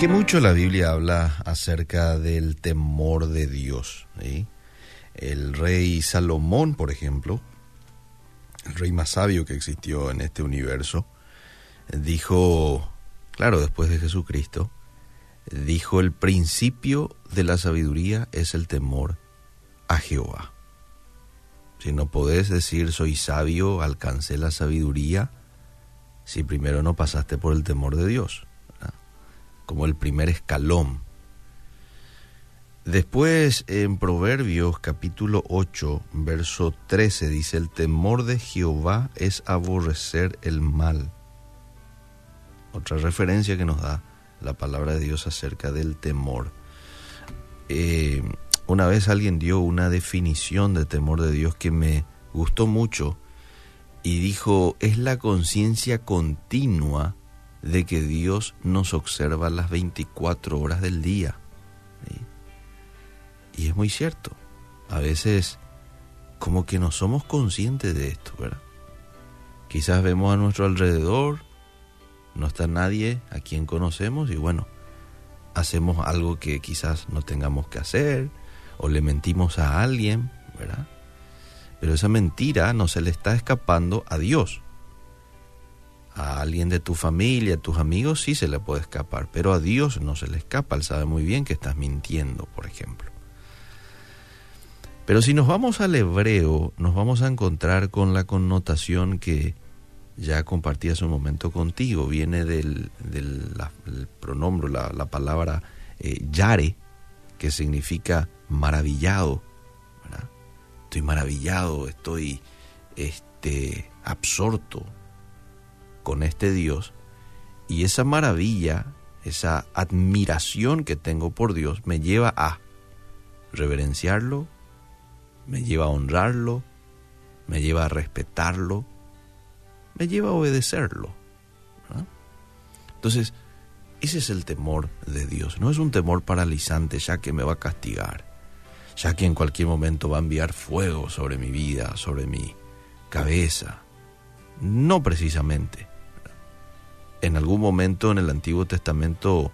que mucho la Biblia habla acerca del temor de Dios. El rey Salomón, por ejemplo, el rey más sabio que existió en este universo, dijo, claro, después de Jesucristo, dijo el principio de la sabiduría es el temor a Jehová. Si no podés decir soy sabio, alcancé la sabiduría, si primero no pasaste por el temor de Dios como el primer escalón. Después en Proverbios capítulo 8, verso 13 dice, el temor de Jehová es aborrecer el mal. Otra referencia que nos da la palabra de Dios acerca del temor. Eh, una vez alguien dio una definición de temor de Dios que me gustó mucho y dijo, es la conciencia continua de que Dios nos observa las 24 horas del día. Y es muy cierto. A veces como que no somos conscientes de esto, ¿verdad? Quizás vemos a nuestro alrededor, no está nadie a quien conocemos y bueno, hacemos algo que quizás no tengamos que hacer o le mentimos a alguien, ¿verdad? Pero esa mentira no se le está escapando a Dios a alguien de tu familia, a tus amigos, sí se le puede escapar, pero a Dios no se le escapa, Él sabe muy bien que estás mintiendo, por ejemplo. Pero si nos vamos al hebreo, nos vamos a encontrar con la connotación que ya compartí hace un momento contigo, viene del, pronombre, la, palabra eh, yare, que significa maravillado. Estoy maravillado, estoy este, absorto, con este Dios y esa maravilla, esa admiración que tengo por Dios me lleva a reverenciarlo, me lleva a honrarlo, me lleva a respetarlo, me lleva a obedecerlo. Entonces, ese es el temor de Dios. No es un temor paralizante ya que me va a castigar, ya que en cualquier momento va a enviar fuego sobre mi vida, sobre mi cabeza. No precisamente en algún momento en el Antiguo Testamento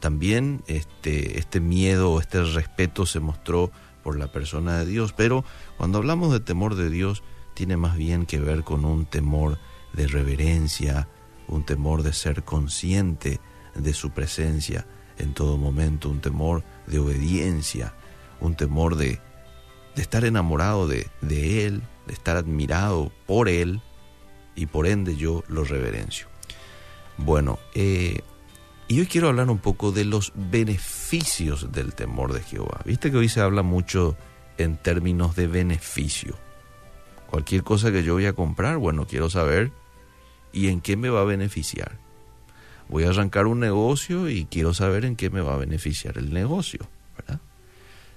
también este, este miedo, este respeto se mostró por la persona de Dios, pero cuando hablamos de temor de Dios tiene más bien que ver con un temor de reverencia, un temor de ser consciente de su presencia en todo momento, un temor de obediencia, un temor de, estar enamorado de Él, de estar admirado por Él y por ende yo lo reverencio. Bueno, eh, y hoy quiero hablar un poco de los beneficios del temor de Jehová. Viste que hoy se habla mucho en términos de beneficio. Cualquier cosa que yo voy a comprar, bueno, quiero saber y en qué me va a beneficiar. Voy a arrancar un negocio y quiero saber en qué me va a beneficiar el negocio, ¿verdad?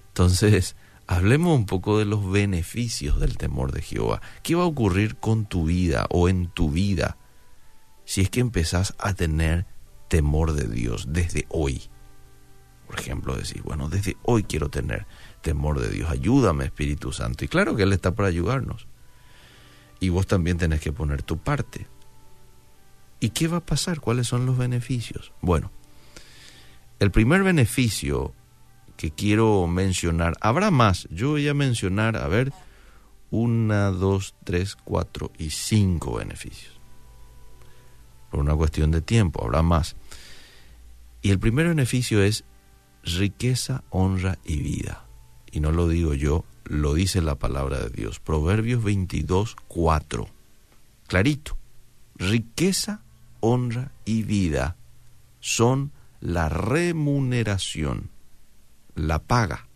Entonces, hablemos un poco de los beneficios del temor de Jehová. ¿Qué va a ocurrir con tu vida o en tu vida si es que empezás a tener temor de Dios desde hoy. Por ejemplo, decir, bueno, desde hoy quiero tener temor de Dios. Ayúdame, Espíritu Santo. Y claro que Él está para ayudarnos. Y vos también tenés que poner tu parte. ¿Y qué va a pasar? ¿Cuáles son los beneficios? Bueno, el primer beneficio que quiero mencionar, habrá más, yo voy a mencionar, a ver, una, dos, tres, cuatro y cinco beneficios por una cuestión de tiempo, habrá más. Y el primer beneficio es riqueza, honra y vida. Y no lo digo yo, lo dice la palabra de Dios. Proverbios 22, 4. Clarito. Riqueza, honra y vida son la remuneración, la paga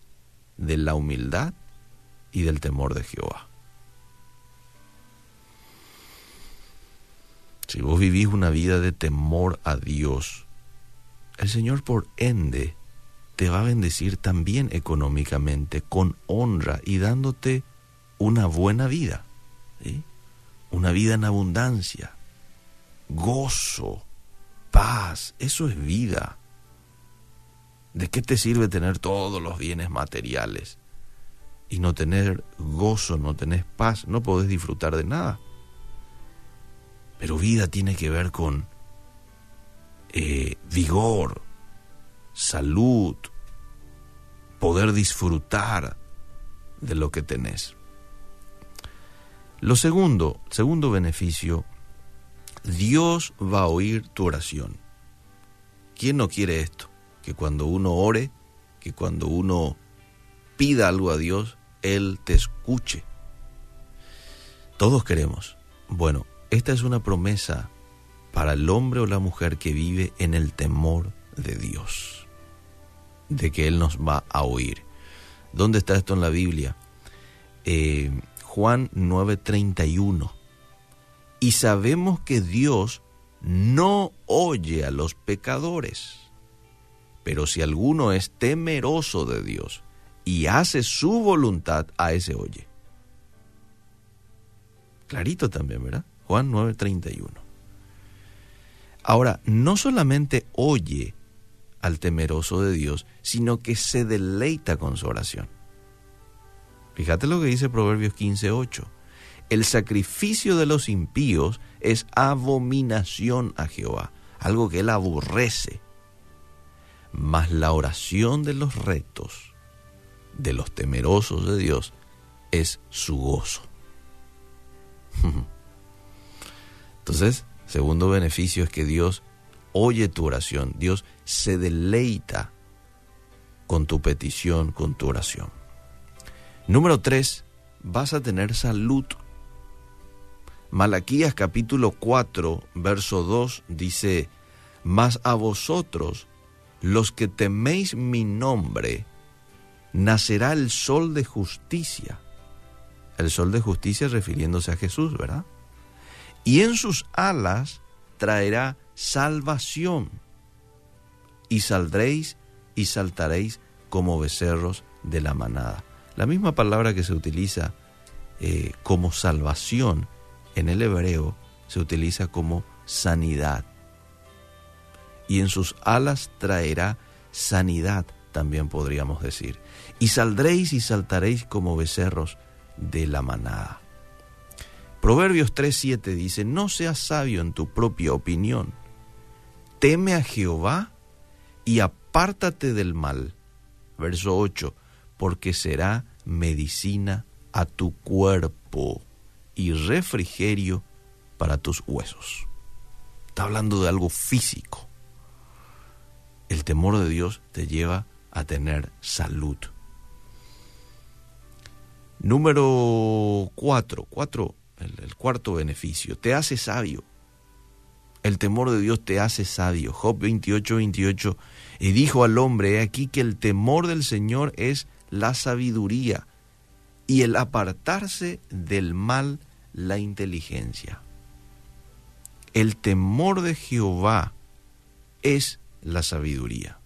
de la humildad y del temor de Jehová. Si vos vivís una vida de temor a Dios, el Señor por ende te va a bendecir también económicamente, con honra y dándote una buena vida, una vida en abundancia, gozo, paz, eso es vida. ¿De qué te sirve tener todos los bienes materiales y no tener gozo, no tener paz, no podés disfrutar de nada? Pero vida tiene que ver con eh, vigor, salud, poder disfrutar de lo que tenés. Lo segundo, segundo beneficio, Dios va a oír tu oración. ¿Quién no quiere esto? Que cuando uno ore, que cuando uno pida algo a Dios, Él te escuche. Todos queremos. Bueno, esta es una promesa para el hombre o la mujer que vive en el temor de Dios, de que Él nos va a oír. ¿Dónde está esto en la Biblia? Eh, Juan 9:31. Y sabemos que Dios no oye a los pecadores. Pero si alguno es temeroso de Dios y hace su voluntad, a ese oye. Clarito también, ¿verdad? Juan 9:31. Ahora, no solamente oye al temeroso de Dios, sino que se deleita con su oración. Fíjate lo que dice Proverbios 15:8. El sacrificio de los impíos es abominación a Jehová, algo que él aborrece. Mas la oración de los rectos, de los temerosos de Dios, es su gozo. Entonces, segundo beneficio es que Dios oye tu oración, Dios se deleita con tu petición, con tu oración. Número tres, vas a tener salud. Malaquías capítulo 4, verso 2 dice, Mas a vosotros, los que teméis mi nombre, nacerá el sol de justicia. El sol de justicia refiriéndose a Jesús, ¿verdad? Y en sus alas traerá salvación. Y saldréis y saltaréis como becerros de la manada. La misma palabra que se utiliza eh, como salvación en el hebreo se utiliza como sanidad. Y en sus alas traerá sanidad, también podríamos decir. Y saldréis y saltaréis como becerros de la manada. Proverbios 3:7 dice, no seas sabio en tu propia opinión, teme a Jehová y apártate del mal. Verso 8, porque será medicina a tu cuerpo y refrigerio para tus huesos. Está hablando de algo físico. El temor de Dios te lleva a tener salud. Número 4, cuatro, el, cuarto beneficio, te hace sabio. El temor de Dios te hace sabio. Job 28, 28. Y dijo al hombre, he aquí que el temor del Señor es la sabiduría y el apartarse del mal la inteligencia. El temor de Jehová es la sabiduría,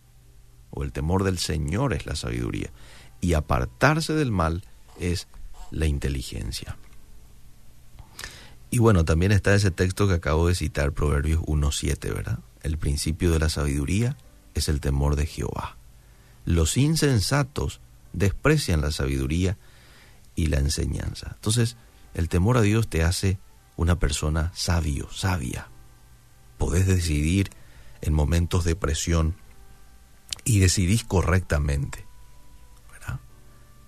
o el temor del Señor es la sabiduría, y apartarse del mal es la inteligencia. Y bueno, también está ese texto que acabo de citar, Proverbios 1.7, ¿verdad? El principio de la sabiduría es el temor de Jehová. Los insensatos desprecian la sabiduría y la enseñanza. Entonces, el temor a Dios te hace una persona sabio, sabia. Podés decidir en momentos de presión y decidís correctamente.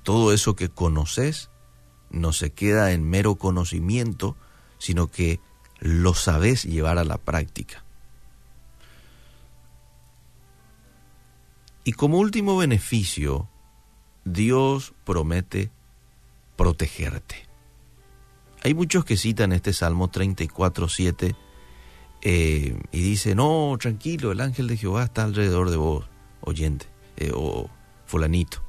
Todo eso que conoces no se queda en mero conocimiento, sino que lo sabes llevar a la práctica. Y como último beneficio, Dios promete protegerte. Hay muchos que citan este Salmo 34, 7 eh, y dicen, no, tranquilo, el ángel de Jehová está alrededor de vos, oyente, eh, o fulanito.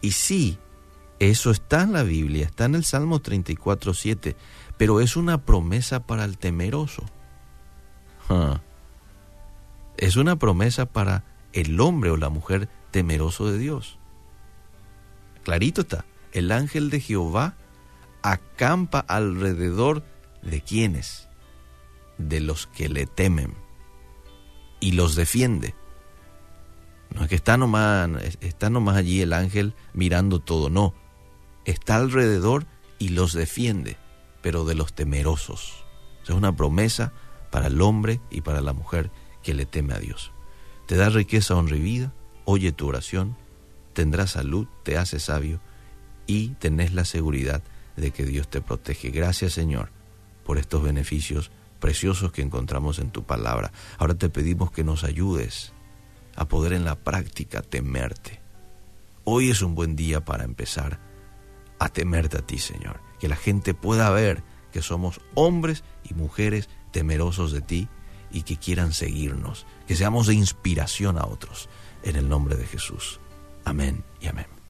Y sí, eso está en la Biblia, está en el Salmo 34, 7, pero es una promesa para el temeroso. Es una promesa para el hombre o la mujer temeroso de Dios. Clarito está, el ángel de Jehová acampa alrededor de quienes, de los que le temen y los defiende. No es que está nomás, está nomás allí el ángel mirando todo, no. Está alrededor y los defiende, pero de los temerosos. Es una promesa para el hombre y para la mujer que le teme a Dios. te da riqueza, honra y vida, oye tu oración, tendrás salud, te hace sabio y tenés la seguridad de que Dios te protege. Gracias Señor por estos beneficios preciosos que encontramos en tu palabra. Ahora te pedimos que nos ayudes a poder en la práctica temerte. Hoy es un buen día para empezar a temerte a ti, Señor. Que la gente pueda ver que somos hombres y mujeres temerosos de ti y que quieran seguirnos, que seamos de inspiración a otros. En el nombre de Jesús. Amén y amén.